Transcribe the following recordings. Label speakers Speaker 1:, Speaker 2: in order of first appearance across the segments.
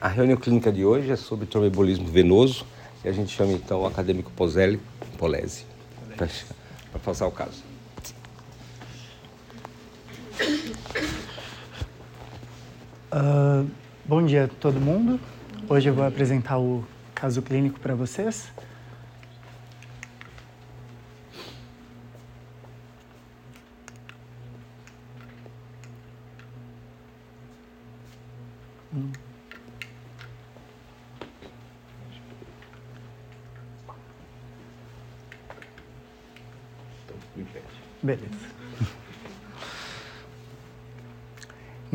Speaker 1: A reunião clínica de hoje é sobre tromboembolismo venoso e a gente chama então o acadêmico Pozelli Polese para passar o caso.
Speaker 2: Uh, bom dia a todo mundo. Hoje eu vou apresentar o caso clínico para vocês.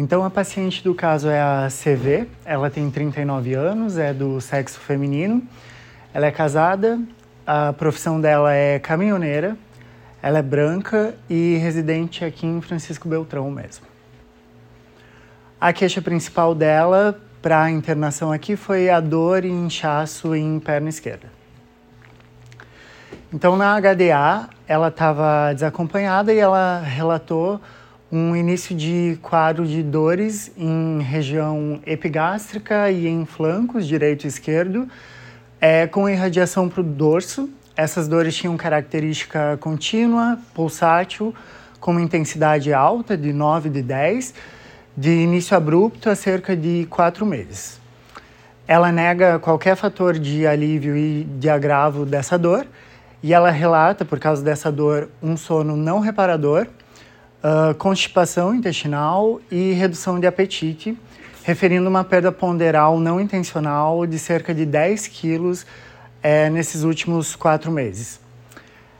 Speaker 2: Então, a paciente do caso é a CV, ela tem 39 anos, é do sexo feminino, ela é casada, a profissão dela é caminhoneira, ela é branca e residente aqui em Francisco Beltrão mesmo. A queixa principal dela para a internação aqui foi a dor e inchaço em perna esquerda. Então, na HDA, ela estava desacompanhada e ela relatou um início de quadro de dores em região epigástrica e em flancos, direito e esquerdo, é, com irradiação para o dorso. Essas dores tinham característica contínua, pulsátil, com uma intensidade alta, de 9 de 10, de início abrupto a cerca de 4 meses. Ela nega qualquer fator de alívio e de agravo dessa dor, e ela relata, por causa dessa dor, um sono não reparador, uh, constipação intestinal e redução de apetite, referindo uma perda ponderal não intencional de cerca de 10 quilos é, nesses últimos quatro meses.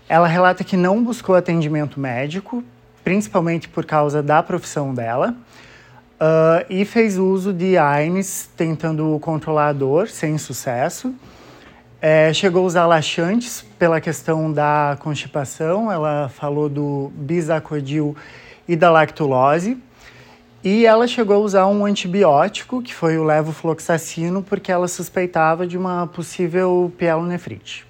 Speaker 2: Ela relata que não buscou atendimento médico, principalmente por causa da profissão dela, uh, e fez uso de AINES tentando controlar a dor, sem sucesso. É, chegou a usar laxantes pela questão da constipação, ela falou do bisacodil e da lactulose. E ela chegou a usar um antibiótico, que foi o levofloxacino, porque ela suspeitava de uma possível pielonefrite.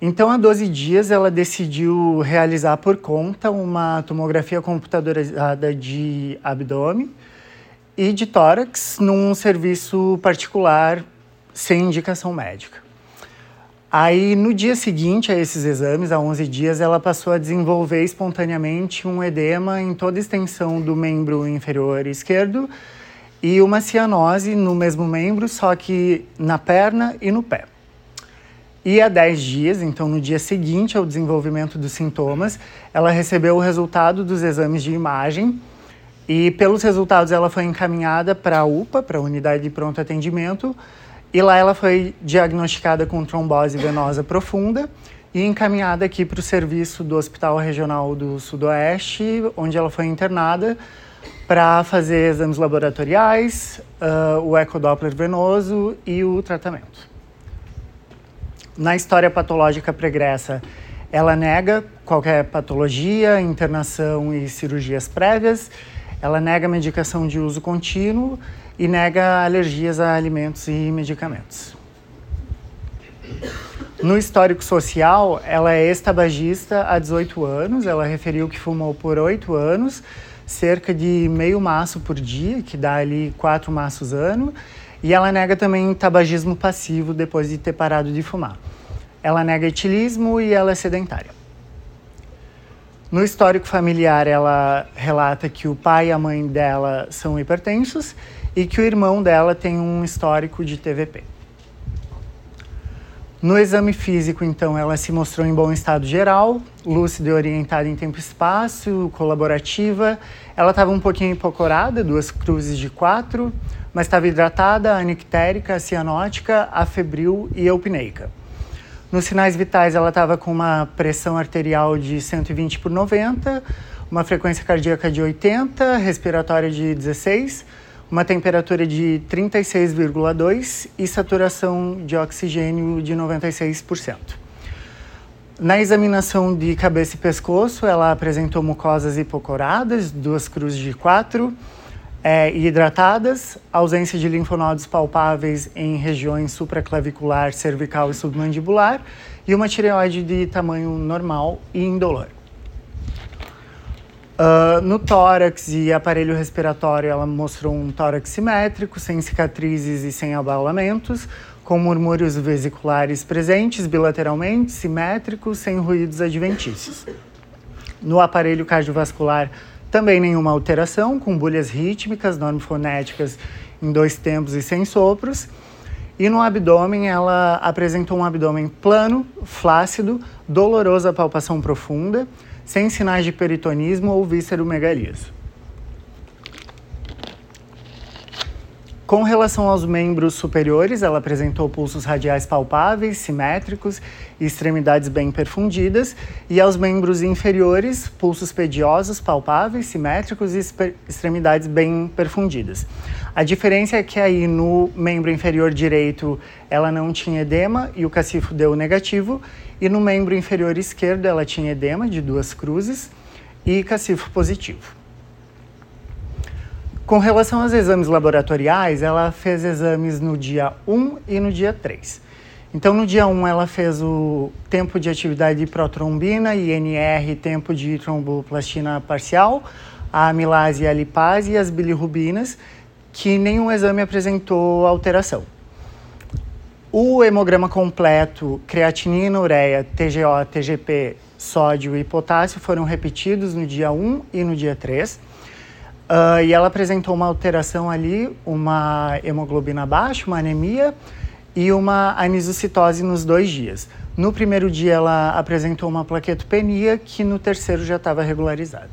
Speaker 2: Então, há 12 dias, ela decidiu realizar por conta uma tomografia computadorizada de abdômen e de tórax num serviço particular sem indicação médica. Aí, no dia seguinte a esses exames, há 11 dias, ela passou a desenvolver espontaneamente um edema em toda a extensão do membro inferior esquerdo e uma cianose no mesmo membro, só que na perna e no pé. E há 10 dias, então no dia seguinte ao desenvolvimento dos sintomas, ela recebeu o resultado dos exames de imagem e, pelos resultados, ela foi encaminhada para a UPA, para a Unidade de Pronto Atendimento, e lá ela foi diagnosticada com trombose venosa profunda e encaminhada aqui para o serviço do Hospital Regional do Sudoeste, onde ela foi internada para fazer exames laboratoriais, uh, o ecodoppler venoso e o tratamento. Na história patológica pregressa, ela nega qualquer patologia, internação e cirurgias prévias, ela nega medicação de uso contínuo e nega alergias a alimentos e medicamentos. No histórico social, ela é ex-tabagista há 18 anos, ela referiu que fumou por 8 anos, cerca de meio maço por dia, que dá ali 4 maços ano, e ela nega também tabagismo passivo depois de ter parado de fumar. Ela nega etilismo e ela é sedentária. No histórico familiar, ela relata que o pai e a mãe dela são hipertensos e que o irmão dela tem um histórico de TVP. No exame físico, então, ela se mostrou em bom estado geral, lúcida e orientada em tempo e espaço, colaborativa. Ela estava um pouquinho hipocorada, duas cruzes de quatro, mas estava hidratada, anictérica, cianótica, afebril e eupneica. Nos sinais vitais, ela estava com uma pressão arterial de 120 por 90, uma frequência cardíaca de 80, respiratória de 16, uma temperatura de 36,2 e saturação de oxigênio de 96%. Na examinação de cabeça e pescoço, ela apresentou mucosas hipocoradas, duas cruzes de quatro, é, hidratadas, ausência de linfonodos palpáveis em regiões supraclavicular, cervical e submandibular, e uma tireoide de tamanho normal e indolor. Uh, no tórax e aparelho respiratório, ela mostrou um tórax simétrico, sem cicatrizes e sem abalamentos, com murmúrios vesiculares presentes bilateralmente, simétricos, sem ruídos adventícios. No aparelho cardiovascular, também nenhuma alteração, com bolhas rítmicas, normofonéticas em dois tempos e sem sopros. E no abdômen, ela apresentou um abdômen plano, flácido, doloroso à palpação profunda, sem sinais de peritonismo ou visceromegalias. Com relação aos membros superiores, ela apresentou pulsos radiais palpáveis, simétricos e extremidades bem perfundidas, e aos membros inferiores, pulsos pediosos palpáveis, simétricos e extremidades bem perfundidas. A diferença é que aí no membro inferior direito ela não tinha edema e o cacifo deu negativo, e no membro inferior esquerdo ela tinha edema de duas cruzes e cacifo positivo. Com relação aos exames laboratoriais, ela fez exames no dia 1 e no dia 3. Então, no dia 1, ela fez o tempo de atividade de protrombina, INR, tempo de tromboplastina parcial, a amilase e a lipase e as bilirrubinas, que nenhum exame apresentou alteração. O hemograma completo, creatinina, ureia, TGO, TGP, sódio e potássio foram repetidos no dia 1 e no dia 3. Uh, e ela apresentou uma alteração ali, uma hemoglobina baixa, uma anemia e uma anisocitose nos dois dias. No primeiro dia ela apresentou uma plaquetopenia que no terceiro já estava regularizada.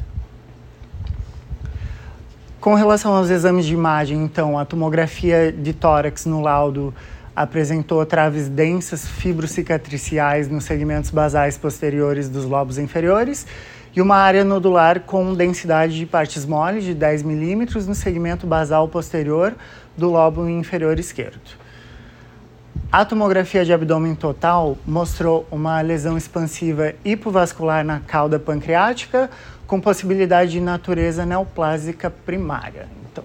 Speaker 2: Com relação aos exames de imagem, então, a tomografia de tórax no laudo apresentou traves densas fibrocicatriciais nos segmentos basais posteriores dos lobos inferiores e uma área nodular com densidade de partes moles de 10 milímetros no segmento basal posterior do lobo inferior esquerdo. A tomografia de abdômen total mostrou uma lesão expansiva hipovascular na cauda pancreática com possibilidade de natureza neoplásica primária. Então,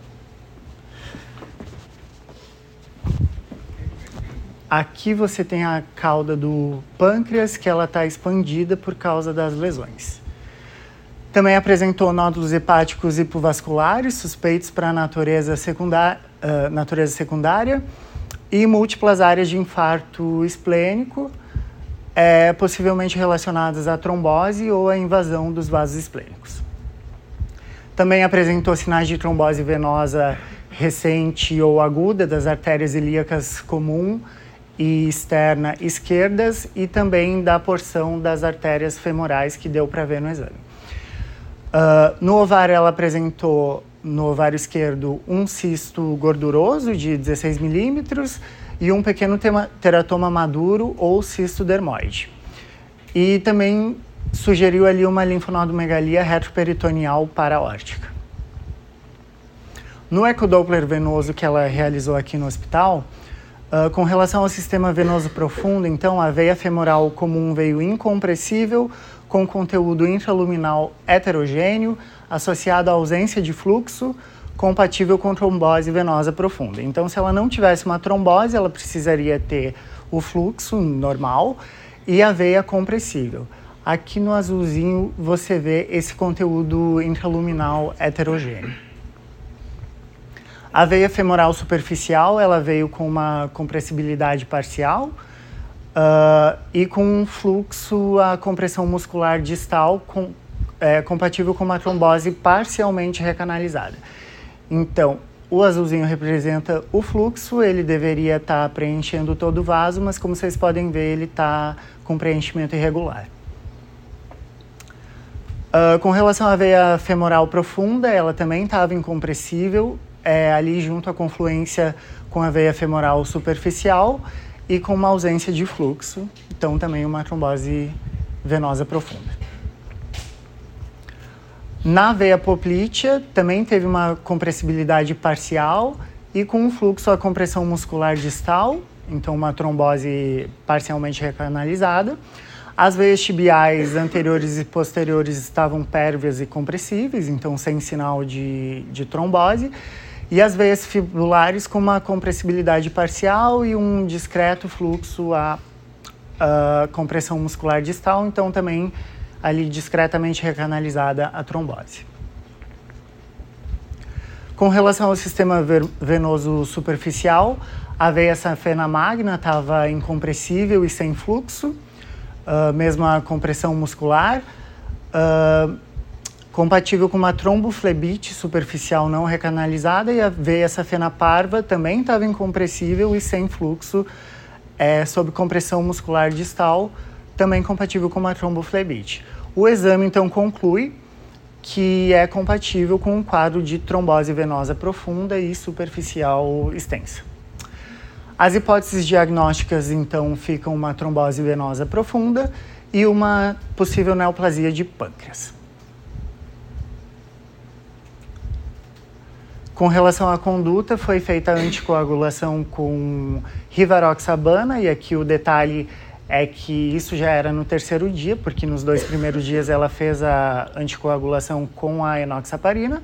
Speaker 2: aqui você tem a cauda do pâncreas que ela está expandida por causa das lesões. Também apresentou nódulos hepáticos hipovasculares suspeitos para natureza, uh, natureza secundária e múltiplas áreas de infarto esplênico, é, possivelmente relacionadas à trombose ou à invasão dos vasos esplênicos. Também apresentou sinais de trombose venosa recente ou aguda das artérias ilíacas comum e externa esquerdas e também da porção das artérias femorais que deu para ver no exame. Uh, no ovário, ela apresentou, no ovário esquerdo, um cisto gorduroso de 16 milímetros e um pequeno teratoma maduro ou cisto dermoide. E também sugeriu ali uma linfonodomegalia retroperitoneal paraórtica. No ecodoppler venoso que ela realizou aqui no hospital, uh, com relação ao sistema venoso profundo, então a veia femoral comum veio incompressível, com conteúdo intraluminal heterogêneo, associado à ausência de fluxo, compatível com trombose venosa profunda. Então, se ela não tivesse uma trombose, ela precisaria ter o fluxo normal e a veia compressível. Aqui no azulzinho você vê esse conteúdo intraluminal heterogêneo. A veia femoral superficial, ela veio com uma compressibilidade parcial, Uh, e com um fluxo, a compressão muscular distal com, é, compatível com uma trombose parcialmente recanalizada. Então, o azulzinho representa o fluxo, ele deveria estar tá preenchendo todo o vaso, mas como vocês podem ver, ele está com preenchimento irregular. Uh, com relação à veia femoral profunda, ela também estava incompressível, é, ali junto à confluência com a veia femoral superficial, e com uma ausência de fluxo, então também uma trombose venosa profunda. Na veia poplítea também teve uma compressibilidade parcial e com fluxo a compressão muscular distal, então uma trombose parcialmente recanalizada. As veias tibiais anteriores e posteriores estavam pérvias e compressíveis, então sem sinal de, de trombose e as veias fibulares com uma compressibilidade parcial e um discreto fluxo à, à compressão muscular distal, então também ali discretamente recanalizada a trombose. Com relação ao sistema venoso superficial, a veia safena magna estava incompressível e sem fluxo, uh, mesmo a compressão muscular, uh, compatível com uma tromboflebite superficial não recanalizada e a veia safena parva também estava incompressível e sem fluxo, é, sob compressão muscular distal, também compatível com uma tromboflebite. O exame então conclui que é compatível com um quadro de trombose venosa profunda e superficial extensa. As hipóteses diagnósticas então ficam uma trombose venosa profunda e uma possível neoplasia de pâncreas. Com relação à conduta, foi feita a anticoagulação com rivaroxabana, e aqui o detalhe é que isso já era no terceiro dia, porque nos dois primeiros dias ela fez a anticoagulação com a enoxaparina.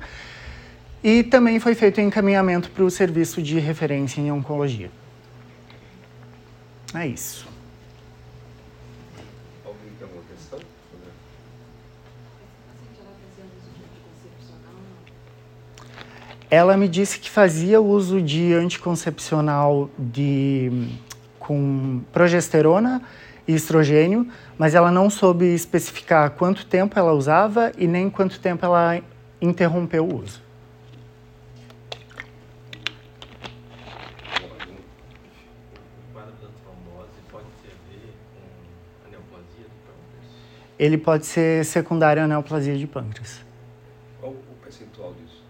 Speaker 2: E também foi feito encaminhamento para o serviço de referência em oncologia. É isso.
Speaker 1: Alguém tem alguma questão?
Speaker 2: Ela me disse que fazia uso de anticoncepcional de com progesterona e estrogênio, mas ela não soube especificar quanto tempo ela usava e nem quanto tempo ela interrompeu o uso. Ele pode ser secundário à neoplasia de pâncreas.
Speaker 1: Qual o percentual disso?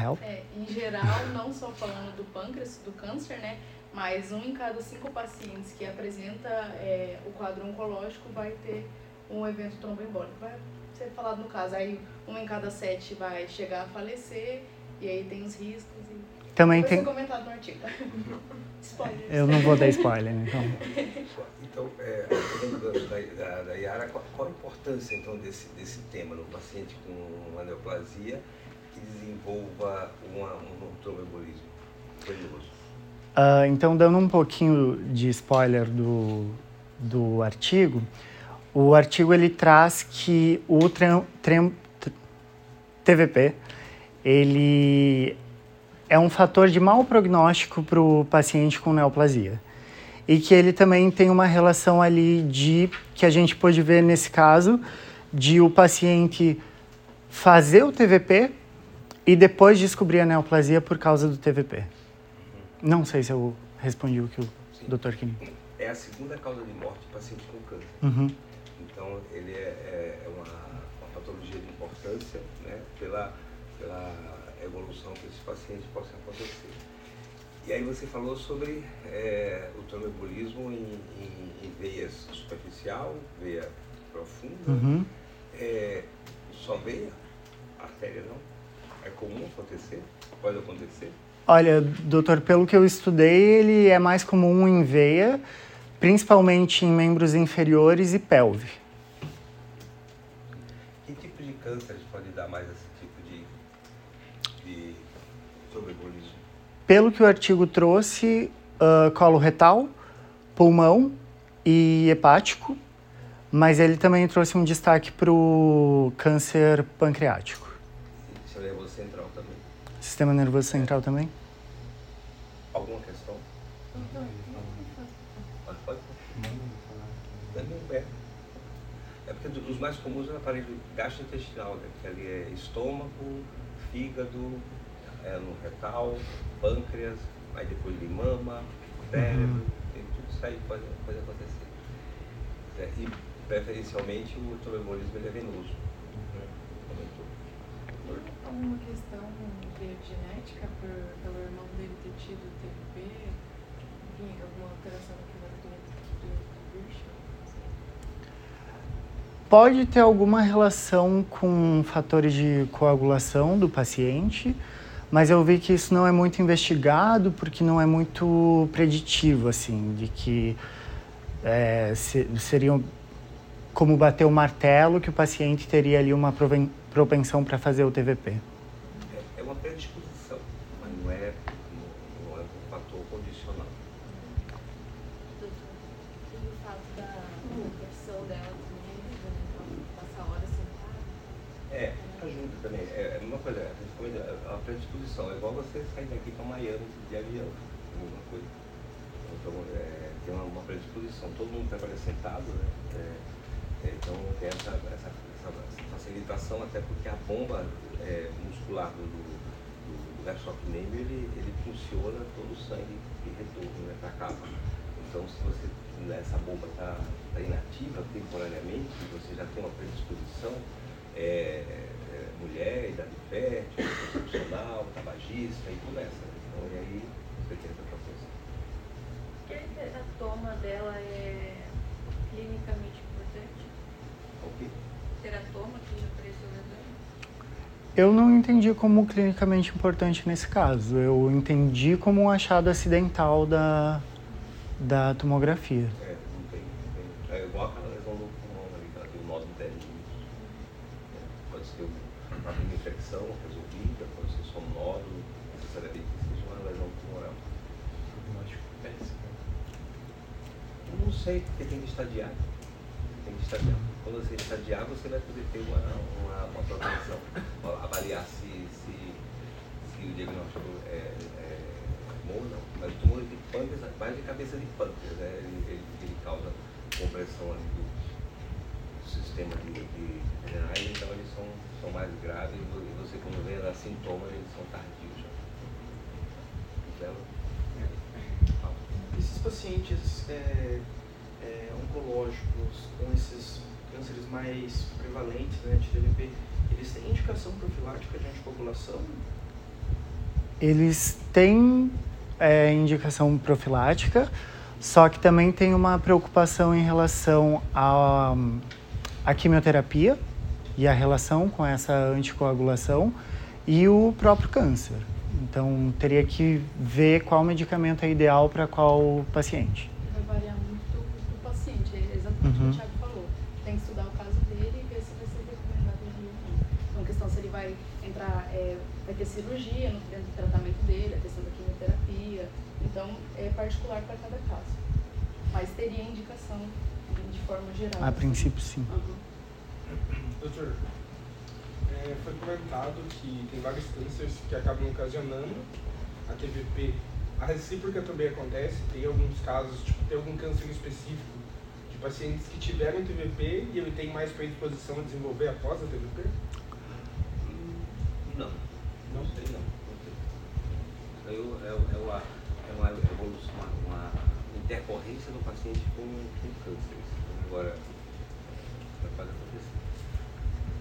Speaker 2: Help?
Speaker 3: É, em geral, não só falando do pâncreas, do câncer, né? Mas um em cada cinco pacientes que apresenta é, o quadro oncológico vai ter um evento tromboembólico. Vai ser falado no caso. Aí um em cada sete vai chegar a falecer, e aí tem os riscos. E...
Speaker 2: Também
Speaker 3: vai
Speaker 2: tem.
Speaker 3: ser comentado no artigo. spoiler.
Speaker 2: Eu não vou dar spoiler, então.
Speaker 1: Então, é, da, da, da Yara, qual, qual, a importância então desse, desse tema no paciente com uma neoplasia que desenvolva uma, um tromboembolismo?
Speaker 2: Uh, então, dando um pouquinho de spoiler do, do artigo, o artigo ele traz que o trem, trem, TVP ele é um fator de mau prognóstico para o paciente com neoplasia. E que ele também tem uma relação ali de, que a gente pode ver nesse caso, de o paciente fazer o TVP e depois descobrir a neoplasia por causa do TVP. Não sei se eu respondi o que o Sim. Dr. Kim.
Speaker 1: É a segunda causa de morte do paciente com câncer.
Speaker 2: Uhum.
Speaker 1: Então, ele é, é, é uma, uma, patologia de importância né, pela, pela evolução que esse paciente possa acontecer. E aí você falou sobre é, o tromboembolismo em, em, em, veias superficial, veia profunda,
Speaker 2: uhum.
Speaker 1: é, só veia, artéria não. É comum acontecer? Pode acontecer?
Speaker 2: Olha, doutor, pelo que eu estudei, ele é mais comum em veia, principalmente em membros inferiores e pelve.
Speaker 1: Que tipo de câncer pode dar mais esse tipo de, de?
Speaker 2: Pelo que o artigo trouxe, uh, colo retal, pulmão e hepático, mas ele também trouxe um destaque para o câncer pancreático.
Speaker 1: Sistema nervoso central também? Alguma questão? Pode, pode. É. é porque os mais comuns é o aparelho gastrointestinal, né? que ali é estômago, fígado, é no retal, pâncreas, aí depois de mama, cérebro, uhum. tem tudo isso aí pode, pode acontecer. É, e preferencialmente o tromboembolismo ele é venoso. Né?
Speaker 3: Alguma questão de genética por, pelo irmão dele ter tido TB? Enfim, alguma alteração na
Speaker 2: Pode ter alguma relação com fatores de coagulação do paciente, mas eu vi que isso não é muito investigado porque não é muito preditivo, assim, de que é, se, seriam como bater o martelo que o paciente teria ali uma propensão para fazer o TVP
Speaker 1: predisposição, mas não é, não, é um fator condicional.
Speaker 3: Doutor, e o fato da
Speaker 1: conversão dela também? Então, passar horas sentada? É, tá ajuda também. É, é, uma coisa, é, é, a predisposição. É igual você sair daqui para Miami de avião, alguma mesma coisa. Então, é, tem uma, uma, predisposição. Todo mundo trabalha sentado, né? É, então tem essa, essa, essa, facilitação, até porque a bomba é, muscular do, do do gastroc ele, ele funciona todo o sangue de retorno né, para a capa. Então, se você essa bomba está tá inativa temporariamente, você já tem uma predisposição, é, é, mulher, idade fértil, profissional, tabagista, e começa. Então, e aí você tem essa proposta.
Speaker 3: A toma dela é clinicamente importante?
Speaker 1: O quê?
Speaker 3: Teratoma que
Speaker 2: eu não entendi como clinicamente importante nesse caso. Eu entendi como um achado acidental da, da tomografia.
Speaker 1: É, não tem, não tem. É igual aquela lesão do pulmão ali, que ela tem um nó do É, pode ser uma infecção resolvida, pode ser só um nódulo, necessariamente que seja uma lesão pulmonar. Prognóstico péssimo. Não sei, porque tem que estadiar. Tem que estadiar. Quando você estadiar, você vai poder ter uma, uma, uma proteção, avaliar se, se, se o diagnóstico é, é bom ou não. Mas o tumor de pâncreas, mais de cabeça de pâncreas, né? ele, ele, ele causa compressão ali do, sistema de, de renais, então eles são, são mais graves e você quando vê os sintomas eles são tardios já.
Speaker 4: Então, esses pacientes é, é, oncológicos com esses cânceres mais prevalentes né, de eles têm indicação profilática de antipopulação?
Speaker 2: Eles têm é, indicação profilática, só que também tem uma preocupação em relação à, à quimioterapia e a relação com essa anticoagulação e o próprio câncer. Então, teria que ver qual medicamento é ideal para qual paciente.
Speaker 3: Vai variar muito do paciente, é exatamente uhum. o que o Thiago falou. Tem que estudar o caso dele e ver se vai ser recomendado ou não. Então, a questão se ele vai entrar, é, vai ter cirurgia dentro do tratamento dele, a questão da quimioterapia. Então, é particular para cada caso. Mas teria indicação de forma geral.
Speaker 2: A princípio, sim.
Speaker 5: Uhum. Doutor, é, foi comentado que tem vários cânceres que acabam ocasionando a TVP. A recíproca também acontece, tem alguns casos, tipo, tem algum câncer específico de pacientes que tiveram TVP e ele tem mais predisposição a desenvolver após a TVP?
Speaker 1: Não sei não. Isso aí é, é, é, uma, é uma evolução, uma, uma intercorrência do paciente com, com câncer. Agora, pode acontecer.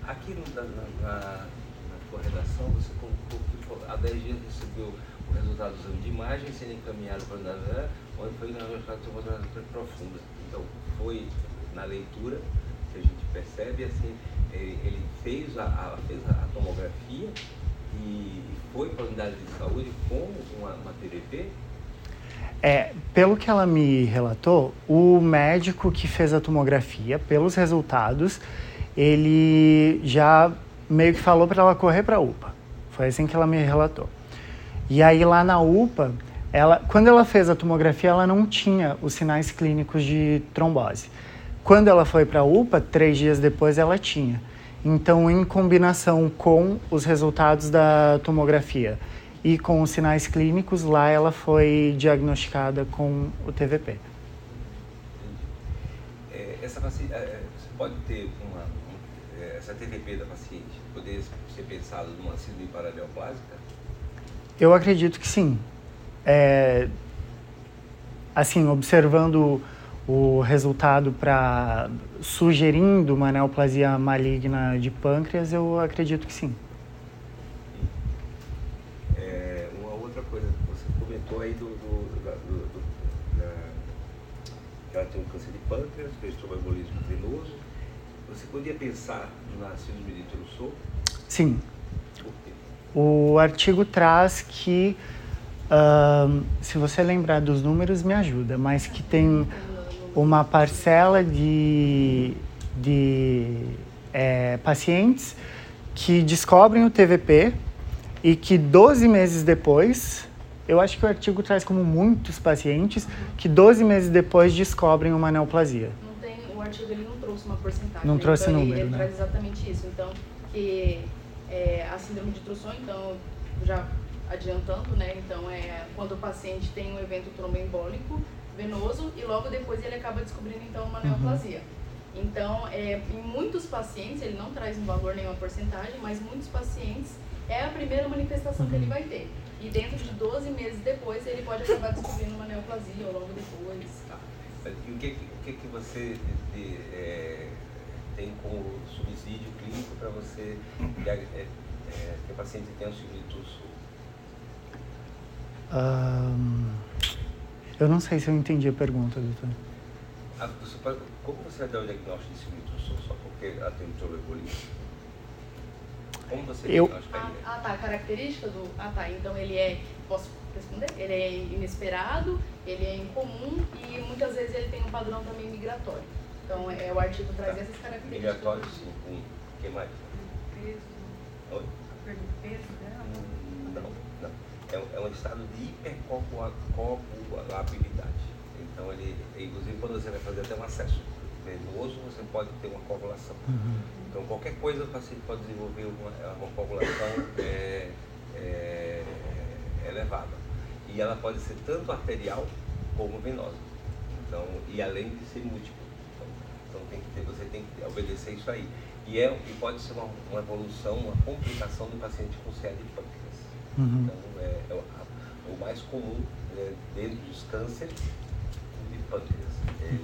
Speaker 1: Aqui no, na, na, na corredação, você colocou que há 10 dias recebeu o resultado do exame de imagem sendo encaminhado para a onde foi na tomografia profunda. Então, foi na leitura que a gente percebe assim ele, ele fez, a, a, fez a tomografia e foi para a unidade de saúde com uma, uma TVP?
Speaker 2: É, pelo que ela me relatou, o médico que fez a tomografia, pelos resultados, ele já meio que falou para ela correr para a UPA. Foi assim que ela me relatou. E aí lá na UPA, ela, quando ela fez a tomografia, ela não tinha os sinais clínicos de trombose. Quando ela foi para a UPA, três dias depois ela tinha. Então, em combinação com os resultados da tomografia e com os sinais clínicos, lá ela foi diagnosticada com o TVP.
Speaker 1: É, essa paciente, é, é, você pode ter uma, essa TVP da paciente poder ser pensado numa síndrome paraneoplásica?
Speaker 2: Eu acredito que sim. É, assim, observando o resultado para sugerindo uma neoplasia maligna de pâncreas, eu acredito que sim.
Speaker 1: É, uma outra coisa, você comentou aí do, do, do, do da, que ela tem um câncer de pâncreas, fez tromboembolismo venoso. Você podia pensar na síndrome de Trousseau?
Speaker 2: Sim. O artigo traz que, uh, se você lembrar dos números, me ajuda, mas que tem uma parcela de, de é, pacientes que descobrem o TVP e que 12 meses depois, eu acho que o artigo traz como muitos pacientes, que 12 meses depois descobrem uma neoplasia.
Speaker 3: Não tem, o artigo ele não trouxe uma porcentagem.
Speaker 2: Não trouxe
Speaker 3: então
Speaker 2: número,
Speaker 3: ele, ele
Speaker 2: né?
Speaker 3: traz exatamente isso. Então, que é, a síndrome de Trusson, então, já adiantando, né? Então, é quando o paciente tem um evento tromboembólico venoso e logo depois ele acaba descobrindo, então, uma
Speaker 2: Uhum.
Speaker 3: neoplasia. Então, é, em muitos pacientes, ele não traz um valor nenhuma porcentagem, mas muitos pacientes é a primeira manifestação que ele
Speaker 2: Uhum.
Speaker 3: vai ter. E dentro de 12 meses depois, ele pode acabar descobrindo uma neoplasia ou logo depois.
Speaker 1: Tá. E o que, o que, que você de- é, tem como subsídio clínico para você é, é, que o paciente tenha o síndrome de Tusso?
Speaker 2: Eu não sei se eu entendi a pergunta, doutor.
Speaker 1: Ah, você pode- como você vai dar o diagnóstico de síndrome de só porque ela tem tromboembolismo? Como você
Speaker 2: Eu-
Speaker 3: Ah, ah, tá. A característica do. Ah, tá. Então ele é. Posso responder? Ele é inesperado, ele é incomum e muitas vezes ele tem um padrão também migratório. Então é, o artigo traz
Speaker 1: Tá.
Speaker 3: essas características.
Speaker 1: Migratório, sim. Um. O que mais?
Speaker 6: Peso,
Speaker 1: Oi?
Speaker 6: peso dela.
Speaker 1: Não, não. É, um- é um estado de hipercoagulabilidade. Então, ele, inclusive, quando você vai fazer até um acesso venoso, você pode ter uma coagulação.
Speaker 2: Uhum.
Speaker 1: Então, qualquer coisa o paciente pode desenvolver uma, uma coagulação é, é, elevada. E ela pode ser tanto arterial como venosa. Então, e além de ser múltipla. Então, então tem que ter, você tem que obedecer isso aí. E, é, e pode ser uma, uma evolução, uma complicação do paciente com CA de pâncreas.
Speaker 2: Uhum.
Speaker 1: Então, é, é o, a- o mais comum né, dentro dos cânceres de pâncreas, é,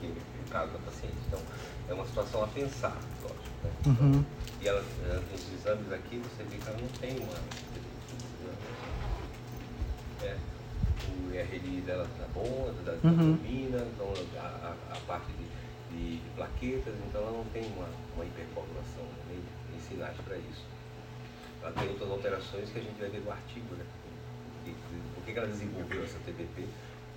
Speaker 1: que é o caso da paciente. Então, é uma situação a pensar, lógico. Né?
Speaker 2: Uhum.
Speaker 1: E ela, nos exames aqui, você vê que ela não tem uma. É, o IRD dela tá bom, da, da
Speaker 2: Uhum.
Speaker 1: turbina, então a, a, a parte de, de, de plaquetas, então ela não tem uma, uma hipercoagulação, né, nem, nem sinais para isso. Ela tem outras alterações que a gente vai ver no artigo, né? Que- que- Por que que ela desenvolveu essa TBP?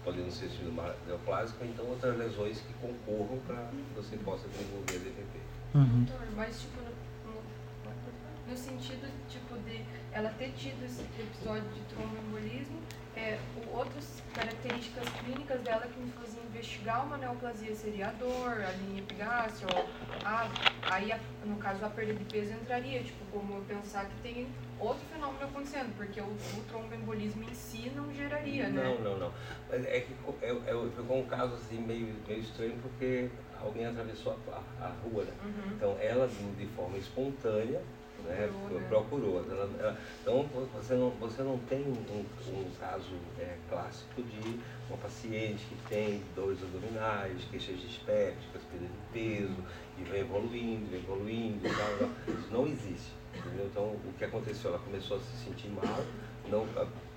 Speaker 1: Podendo ser síndrome neoplásica, ou então outras lesões que concorram para que você possa desenvolver a DPP.
Speaker 2: Uhum.
Speaker 6: Doutor, mas tipo, no, no, no sentido tipo de ela ter tido esse episódio de tromboembolismo, é, o- outras características clínicas dela que me faziam investigar uma neoplasia seria a dor, a linha epigástria, ou a, aí a- no caso a perda de peso entraria, tipo, como eu pensar que tem outro fenômeno acontecendo, porque o, o tromboembolismo em si não geraria, né?
Speaker 1: Não, não, não. Mas é que é, é, ficou um caso assim meio, meio estranho porque alguém atravessou a, a- a rua, né?
Speaker 6: Uhum.
Speaker 1: Então ela de forma espontânea né,
Speaker 6: Procurou, né?
Speaker 1: procurou. Ela- ela- então você não, você não tem um, um caso é, clássico de uma paciente que tem dores abdominais, queixas dispépticas, perda de peso, e vem evoluindo, vem evoluindo, tal, tal. Isso não existe. Entendeu? Então o que aconteceu? Ela começou a se sentir mal, não,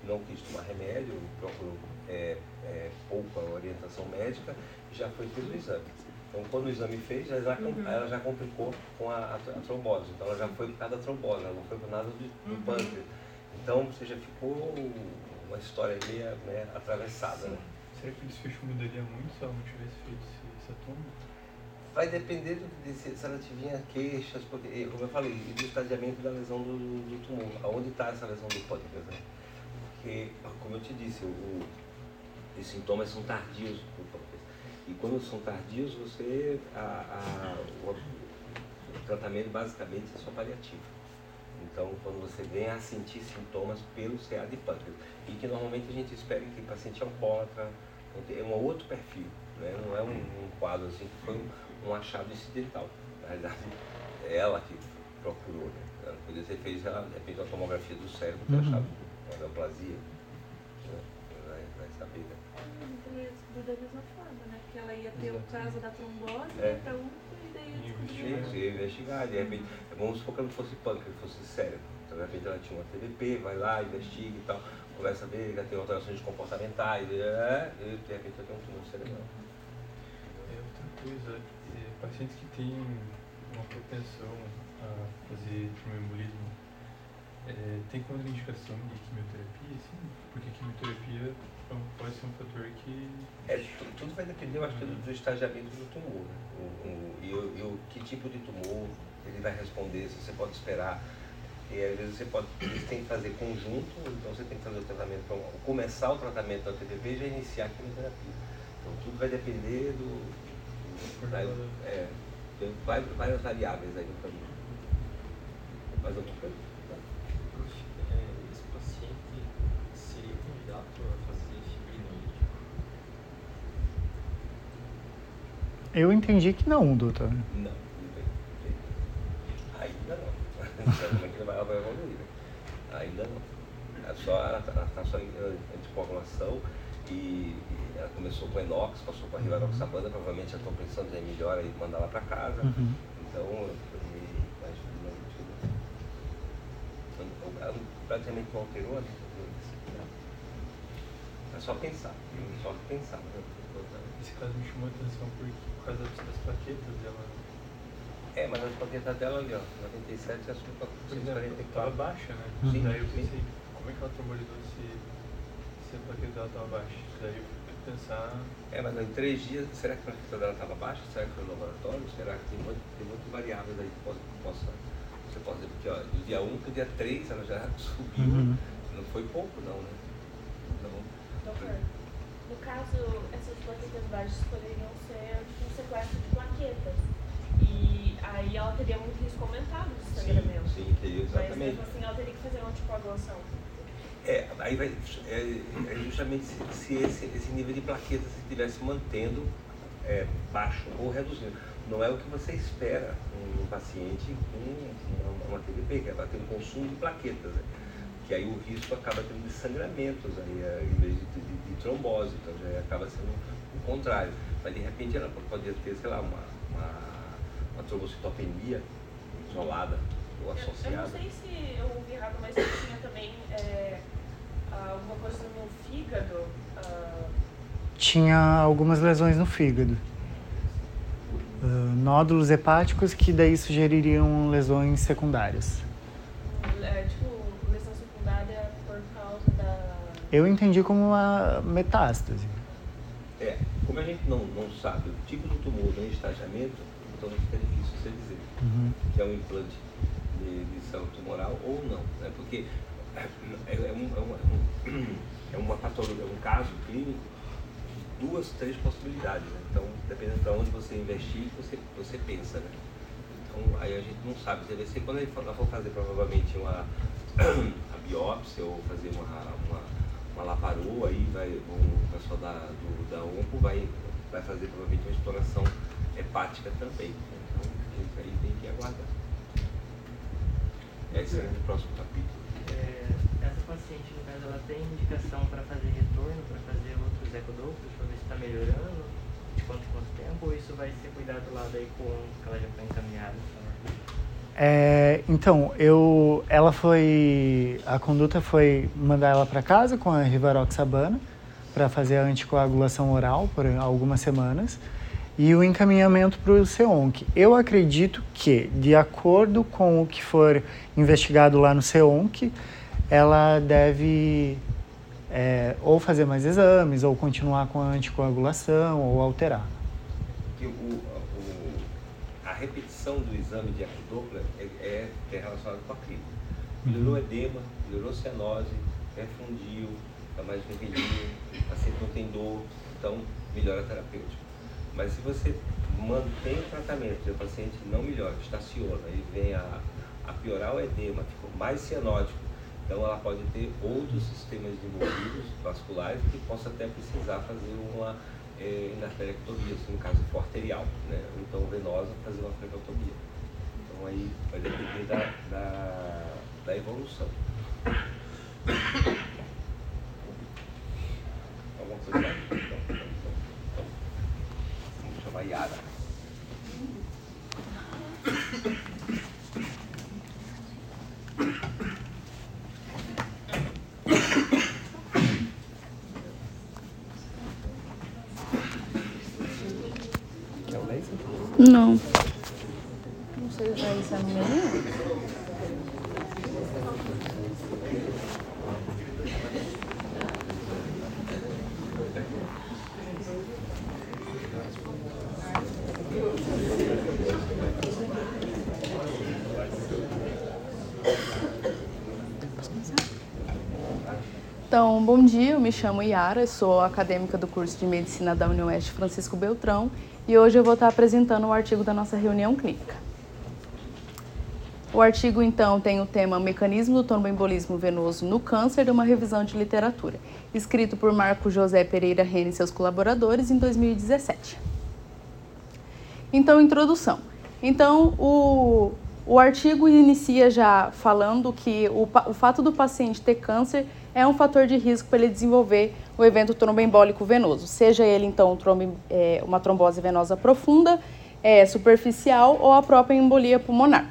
Speaker 1: não quis tomar remédio, procurou é, é, pouco a orientação médica e já foi pelo exame. Então, quando o exame fez, ela já,
Speaker 6: Uhum.
Speaker 1: ela já complicou com a, a, a trombose. Então, ela já foi por causa da trombose, ela não foi por nada do, do
Speaker 6: Uhum.
Speaker 1: pâncreas. Então, você já ficou uma história meio né, atravessada. Né?
Speaker 7: Será que o desfecho mudaria muito se ela não tivesse feito esse, essa toma?
Speaker 1: Vai depender do, de se, se ela tiver queixas, porque, como eu falei, e do estadiamento da lesão do, do tumor. Aonde está essa lesão do pâncreas, né? Porque, como eu te disse, o, o- os sintomas são tardios. E quando são tardios, você. A, a- o, o tratamento basicamente é só paliativo. Então, quando você vem a sentir sintomas pelo CA de pâncreas, e que normalmente a gente espera que o paciente alcoólatra, é um outro perfil, né? não é um, um quadro assim que foi um, um achado incidental. Na realidade, é ela que procurou, né? Ela podia ter feito, repente, uma tomografia do cérebro, ter
Speaker 2: Uhum.
Speaker 1: achado uma neoplasia. Né? Vai, vai saber, né?
Speaker 8: Então da mesma forma, né? Porque ela ia ter o caso da trombose,
Speaker 1: É.
Speaker 8: pra UPA e daí ia descobrir.
Speaker 7: Investigar.
Speaker 1: Isso, ia investigar, de repente, vamos supor que não fosse pâncreas, fosse cérebro. Então, de repente, ela tinha uma TDP, vai lá, investiga e tal, começa a ver, já tem alterações comportamentais, é, e de repente já tem um tumor cerebral.
Speaker 7: É outra coisa, é, pacientes que têm uma propensão a fazer tromboembolismo, é, tem contraindicação de quimioterapia, sim? Porque quimioterapia é um- pode ser um fator que...
Speaker 1: É, tu- tudo vai depender, eu acho, que do, do estagiamento do tumor. Né? O, o- e, o, e o que tipo de tumor ele vai responder, se você pode esperar. E às vezes você pode, você tem que fazer conjunto, então você tem que fazer o tratamento, então, começar o tratamento da TPP e já iniciar a quimioterapia. Então tudo vai depender do. do- da- é, tem várias, variáveis aí no caminho. Mais alguma coisa?
Speaker 9: Prof, é, esse paciente seria candidato a fazer fibrinolítico?
Speaker 2: Eu entendi que não, doutor.
Speaker 1: Não. Ainda não. Como é ela vai evoluir? né? Ainda não. É só, ela está só em anticoagulação e, ela começou com enox, passou com a rivaroxabana, provavelmente já estão pensando em melhor e mandar ela para casa.
Speaker 2: Uhum.
Speaker 1: Então, ela praticamente não alterou, né? É só pensar, só pensar. né?
Speaker 7: Esse caso me chamou a atenção porque, por causa das plaquetas dela.
Speaker 1: É, mas a plaqueta dela ali, ó, 97 já subiu para
Speaker 7: Por exemplo, estava
Speaker 1: 144.
Speaker 7: baixa, né?
Speaker 2: Uhum.
Speaker 7: Daí eu pensei, como é que ela trombolizou se, se a plaqueta dela estava baixa? Daí eu fui pensar,
Speaker 1: É, mas em três dias, será que a plaqueta dela estava baixa? Será que foi no laboratório? Será que tem muito, tem muito variáveis aí que possa, possa, você pode dizer, porque ó, do dia 1 para o dia 3 ela já subiu,
Speaker 2: Uhum.
Speaker 1: não foi pouco não, né? Então,
Speaker 8: Doutor, no caso, essas plaquetas baixas poderiam ser um sequestro de plaquetas. E aí ela teria muito risco aumentado de
Speaker 1: sim,
Speaker 8: sangramento.
Speaker 1: sim, que
Speaker 8: Mas
Speaker 1: exatamente.
Speaker 8: mesmo assim ela teria que fazer uma anticoagulação.
Speaker 1: É, aí vai, é, é justamente se, se esse, esse nível de plaquetas se estivesse mantendo é, baixo ou reduzindo. Não é o que você espera um paciente com uma, uma TBP, que ela tem um consumo de plaquetas, né? Que aí o risco acaba tendo sangramentos aí, é, em vez de, de, de trombose, então já acaba sendo o contrário. Mas de repente ela poderia ter, sei lá, uma, uma, uma trombocitopenia isolada ou
Speaker 8: Eu, eu não
Speaker 1: associada.
Speaker 8: sei se eu ouvi errado, mas eu tinha também é, alguma coisa no fígado. ah,
Speaker 2: Tinha algumas lesões no fígado. Ah, nódulos hepáticos que daí sugeririam lesões secundárias.
Speaker 8: é, tipo, lesão secundária por causa da.
Speaker 2: Eu entendi como uma metástase.
Speaker 1: É, como a gente não, não sabe o tipo do tumor no estagiamento, então fica difícil você dizer
Speaker 2: Uhum.
Speaker 1: que é um implante de, de célula tumoral ou não, né? Porque é, é, um, é, uma, um- é uma patologia, é um caso clínico de duas, três possibilidades, né? Então, dependendo de onde você investir, você, você pensa, né? Então, aí a gente não sabe. Você vai ser quando ele for, ela for fazer provavelmente uma a biópsia ou fazer uma, uma, uma laparoa, aí vai, o pessoal da, do, da ONCO vai, vai fazer provavelmente uma exploração hepática também. Então, isso aí tem que aguardar. Esse é o próximo capítulo.
Speaker 10: É, essa paciente, no caso, ela tem indicação para fazer retorno, para fazer outros ecodoppers, para ver se está melhorando, de quanto em quanto tempo, ou isso vai ser cuidado lá daí com que ela já foi encaminhada?
Speaker 2: É, então, eu, ela foi, a conduta foi mandar ela para casa com a rivaroxabana para fazer a anticoagulação oral por algumas semanas e o encaminhamento para o CEONC. Eu acredito que, de acordo com o que for investigado lá no CEONC, ela deve é, ou fazer mais exames, ou continuar com a anticoagulação, ou alterar.
Speaker 1: o, repetição do exame de ecodoppler é, é, é relacionado com a clínica. Melhorou edema, melhorou cianose, refundiu, está mais vermelhinho, o paciente não tem dor, então melhora a terapêutica. Mas se você mantém o tratamento e o paciente não melhora, estaciona e vem a, a piorar o edema, ficou mais cianótico, então ela pode ter outros sistemas desenvolvidos vasculares que possa até precisar fazer uma é, endarterectomia, se no caso for arterial, né? então venosa, fazer uma flecotomia. Então aí vai depender da, da, da evolução. Alguma coisa mais? Então, então, então, então. Vamos chamar a Yara. Quer o laser?
Speaker 3: Não. Não sei ser no meio. Então, bom dia, eu me chamo Yara, sou acadêmica do curso de Medicina da Unioeste Francisco Beltrão e hoje eu vou estar apresentando o artigo da nossa reunião clínica. O artigo, então, tem o tema Mecanismo do tromboembolismo venoso no câncer, uma revisão de literatura, escrito por Marco José Pereira Rene e seus colaboradores em 2017. Então, introdução. Então, o, o artigo inicia já falando que o, o fato do paciente ter câncer é um fator de risco para ele desenvolver o evento tromboembólico venoso, seja ele então é, uma trombose venosa profunda, é, superficial ou a própria embolia pulmonar.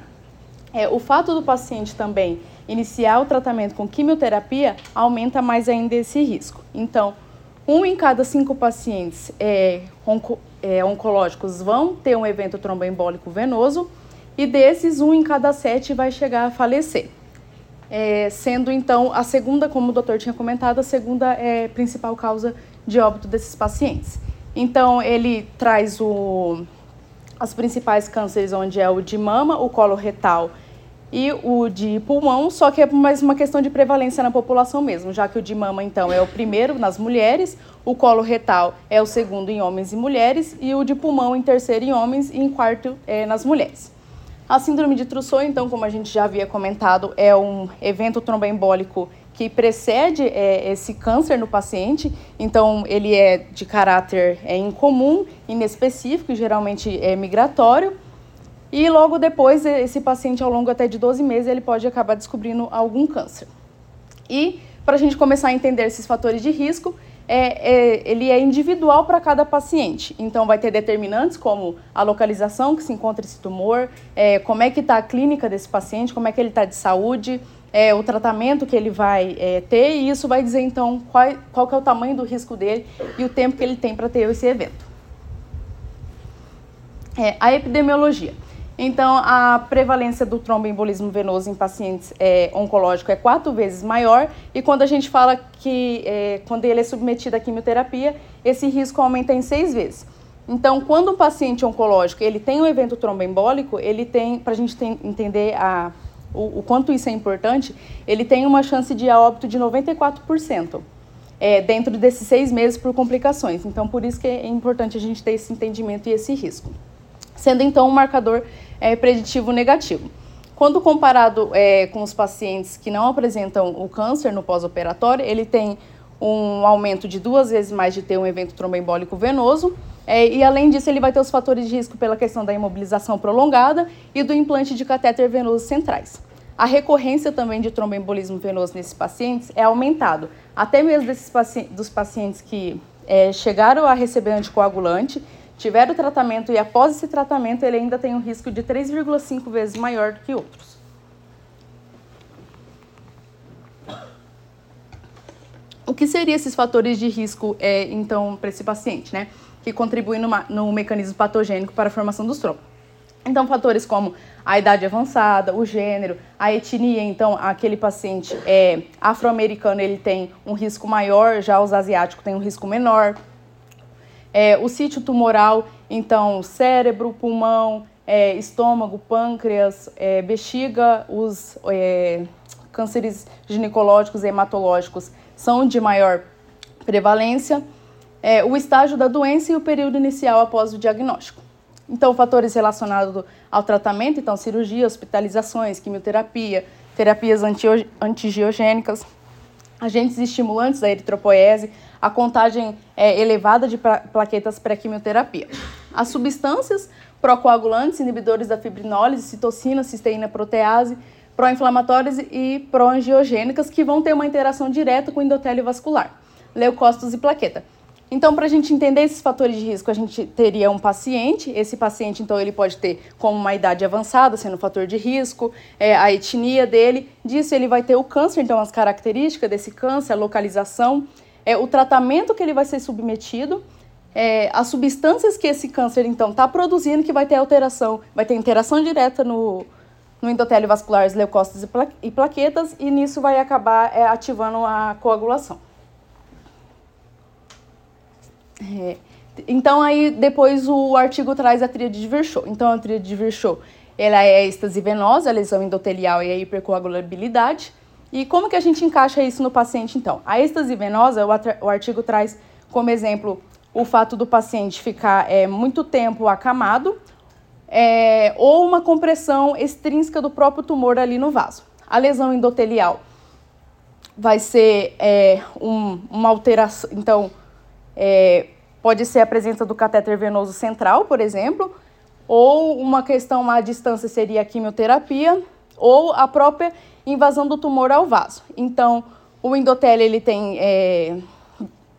Speaker 3: É, o fato do paciente também iniciar o tratamento com quimioterapia aumenta mais ainda esse risco. Então, um em cada cinco pacientes onco, oncológicos vão ter um evento tromboembólico venoso e desses, um em cada sete vai chegar a falecer. É, sendo então a segunda, como o doutor tinha comentado, a segunda é, principal causa de óbito desses pacientes. Então, ele traz o, as principais cânceres, onde é o de mama, o colo retal e o de pulmão, só que é mais uma questão de prevalência na população mesmo, já que o de mama, então, é o primeiro nas mulheres, o colo retal é o segundo em homens e mulheres, e o de pulmão em terceiro em homens e em quarto é, nas mulheres. A síndrome de Trousseau, então, como a gente já havia comentado, é um evento tromboembólico que precede é, esse câncer no paciente, então ele é de caráter é, incomum, inespecífico geralmente é migratório. E logo depois, esse paciente, ao longo até de 12 meses, ele pode acabar descobrindo algum câncer. E para a gente começar a entender esses fatores de risco, é, é, ele é individual para cada paciente. Então, vai ter determinantes como a localização que se encontra esse tumor, é, como é que está a clínica desse paciente, como é que ele está de saúde, é, o tratamento que ele vai é, ter, e isso vai dizer, então, qual, qual é o tamanho do risco dele e o tempo que ele tem para ter esse evento. É, a epidemiologia. Então, a prevalência do tromboembolismo venoso em pacientes é, oncológicos é quatro vezes maior, e quando a gente fala que é, quando ele é submetido à quimioterapia, esse risco aumenta em seis vezes. Então, quando um paciente oncológico ele tem um evento tromboembólico, ele tem, para a gente entender a, o, o, quanto isso é importante, ele tem uma chance de óbito de 94%. É, dentro desses seis meses por complicações. Então, por isso que é importante a gente ter esse entendimento e esse risco. Sendo então um marcador é, preditivo negativo. Quando comparado é, com os pacientes que não apresentam o câncer no pós-operatório, ele tem um aumento de duas vezes mais de ter um evento tromboembólico venoso. É, e além disso, ele vai ter os fatores de risco pela questão da imobilização prolongada e do implante de catéter venoso centrais. A recorrência também de tromboembolismo venoso nesses pacientes é aumentado, até mesmo desses paci dos pacientes que é, chegaram a receber anticoagulante tiver o tratamento e após esse tratamento ele ainda tem um risco de 3,5 vezes maior do que outros. O que seriam esses fatores de risco, é, então, para esse paciente, né? Que contribuem no, no mecanismo patogênico para a formação dos trombos. Então, fatores como a idade avançada, o gênero, a etnia, então, aquele paciente é afro-americano, ele tem um risco maior, já os asiáticos têm um risco menor. É, o sítio tumoral, então, cérebro, pulmão, é, estômago, pâncreas, é, bexiga, os é, cânceres ginecológicos e hematológicos são de maior prevalência. É, o estágio da doença e o período inicial após o diagnóstico. Então, fatores relacionados ao tratamento, então, cirurgia, hospitalizações, quimioterapia, terapias antigiogênicas, agentes estimulantes da eritropoese, a contagem é, elevada de plaquetas pré-quimioterapia. As substâncias procoagulantes, inibidores da fibrinólise, citocina, cisteína, protease, pró-inflamatórias e pró-angiogênicas que vão ter uma interação direta com o endotélio vascular, leucócitos e plaqueta. Então, para a gente entender esses fatores de risco, a gente teria um paciente. Esse paciente, então, ele pode ter como uma idade avançada, sendo um fator de risco, é, a etnia dele. Disso, ele vai ter o câncer, então, as características desse câncer, a localização, é, o tratamento que ele vai ser submetido, é, as substâncias que esse câncer, então, está produzindo, que vai ter alteração, vai ter interação direta no, no endotélio vascular, os leucócitos e, e plaquetas, e nisso vai acabar é, ativando a coagulação. É, então, aí, depois o artigo traz a tríade de Virchow. Então, a tríade de Virchow, ela é a êxtase venosa, a lesão endotelial e a hipercoagulabilidade. E como que a gente encaixa isso no paciente, então? A êxtase venosa, o, artigo traz como exemplo o fato do paciente ficar é, muito tempo acamado, é, ou uma compressão extrínseca do próprio tumor ali no vaso. A lesão endotelial vai ser é, um, uma alteração, então, é, pode ser a presença do catéter venoso central, por exemplo, ou uma questão à distância seria a quimioterapia, ou a própria invasão do tumor ao vaso. Então, o endotélio ele tem, é,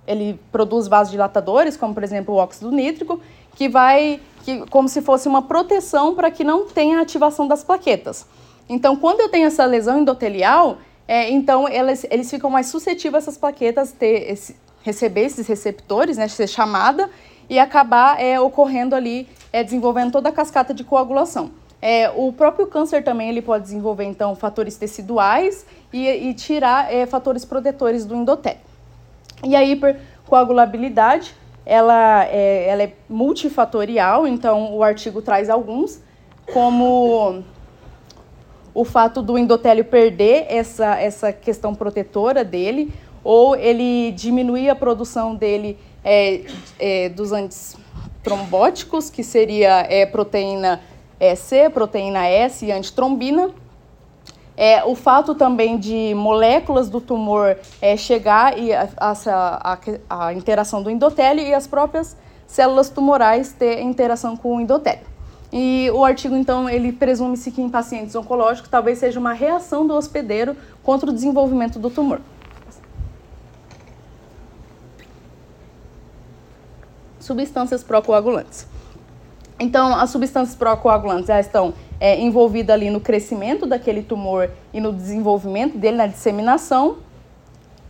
Speaker 3: ele produz vasodilatadores, como por exemplo o óxido nítrico, que vai, que, como se fosse uma proteção para que não tenha ativação das plaquetas. Então, quando eu tenho essa lesão endotelial, é, então eles, eles ficam mais suscetíveis essas plaquetas ter esse, receber esses receptores, né, ser chamada e acabar é, ocorrendo ali, é, desenvolvendo toda a cascata de coagulação. É, o próprio câncer também ele pode desenvolver então fatores teciduais e, e tirar é, fatores protetores do endotélio. E a hipercoagulabilidade ela é, ela é multifatorial, então o artigo traz alguns, como o fato do endotélio perder essa, essa questão protetora dele, ou ele diminuir a produção dele é, é, dos antitrombóticos, que seria é, proteína C, proteína S e antitrombina. É, o fato também de moléculas do tumor é, chegar e a, a, a, a, interação do endotélio e as próprias células tumorais ter interação com o endotélio. E o artigo, então, ele presume-se que em pacientes oncológicos talvez seja uma reação do hospedeiro contra o desenvolvimento do tumor. Substâncias procoagulantes. Então, as substâncias procoagulantes já estão é, envolvidas ali no crescimento daquele tumor e no desenvolvimento dele, na disseminação,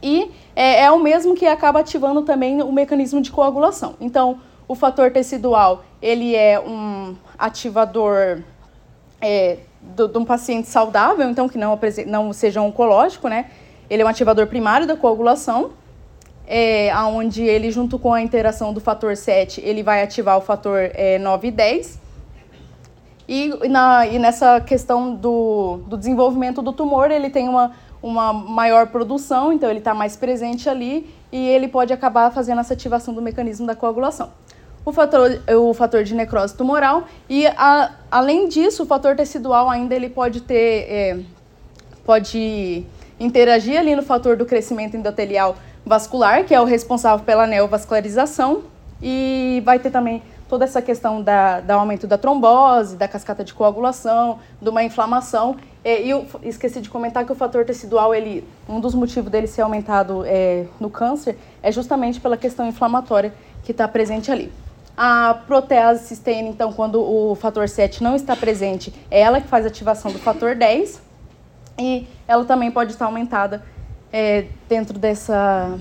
Speaker 3: e é, é, o mesmo que acaba ativando também o mecanismo de coagulação. Então, o fator tecidual, ele é um ativador é, de um paciente saudável, então que não, não seja oncológico, né? Ele é um ativador primário da coagulação, é, onde ele, junto com a interação do fator 7, ele vai ativar o fator é, 9 e 10. E, na, e nessa questão do, do desenvolvimento do tumor, ele tem uma, uma maior produção, então ele está mais presente ali e ele pode acabar fazendo essa ativação do mecanismo da coagulação. O fator, o fator de necrose tumoral e, a, além disso, o fator tecidual ainda ele pode ter, é, pode interagir ali no fator do crescimento endotelial vascular, que é o responsável pela neovascularização, e vai ter também toda essa questão da, da aumento da trombose, da cascata de coagulação, de uma inflamação. É, e eu esqueci de comentar que o fator tecidual, ele, um dos motivos dele ser aumentado é, no câncer é justamente pela questão inflamatória que está presente ali. A protease cisteína, então, quando o fator 7 não está presente, é ela que faz ativação do fator 10 e ela também pode estar aumentada é, dentro dessa,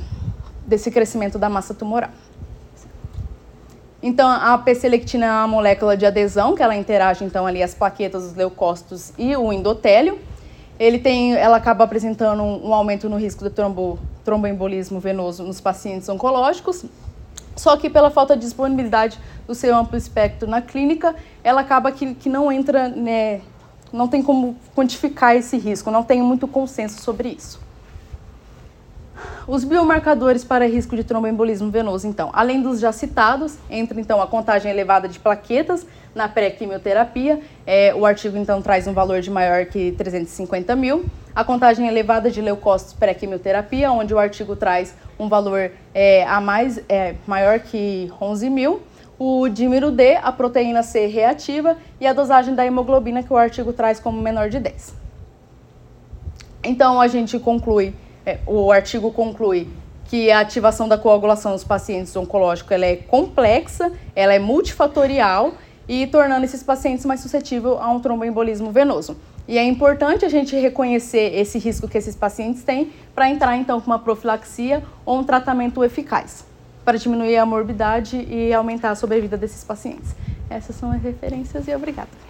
Speaker 3: desse crescimento da massa tumoral. Então, a P-selectina é uma molécula de adesão, que ela interage, então, ali as plaquetas, os leucócitos e o endotélio. Ele tem, ela acaba apresentando um, um aumento no risco de trombo, tromboembolismo venoso nos pacientes oncológicos, só que pela falta de disponibilidade do seu amplo espectro na clínica, ela acaba que, que não entra, né, não tem como quantificar esse risco, não tem muito consenso sobre isso. Os biomarcadores para risco de tromboembolismo venoso, então, além dos já citados, entra então a contagem elevada de plaquetas na pré-quimioterapia. É, o artigo então traz um valor de maior que 350 mil. A contagem elevada de leucócitos pré-quimioterapia, onde o artigo traz um valor é, a mais é, maior que 11 mil. O dímero D, a proteína C reativa e a dosagem da hemoglobina que o artigo traz como menor de 10. Então a gente conclui é, o artigo conclui que a ativação da coagulação nos pacientes oncológicos ela é complexa, ela é multifatorial e tornando esses pacientes mais suscetíveis a um tromboembolismo venoso. E é importante a gente reconhecer esse risco que esses pacientes têm para entrar então com uma profilaxia ou um tratamento eficaz, para diminuir a morbidade e aumentar a sobrevida desses pacientes. Essas são as referências e obrigada.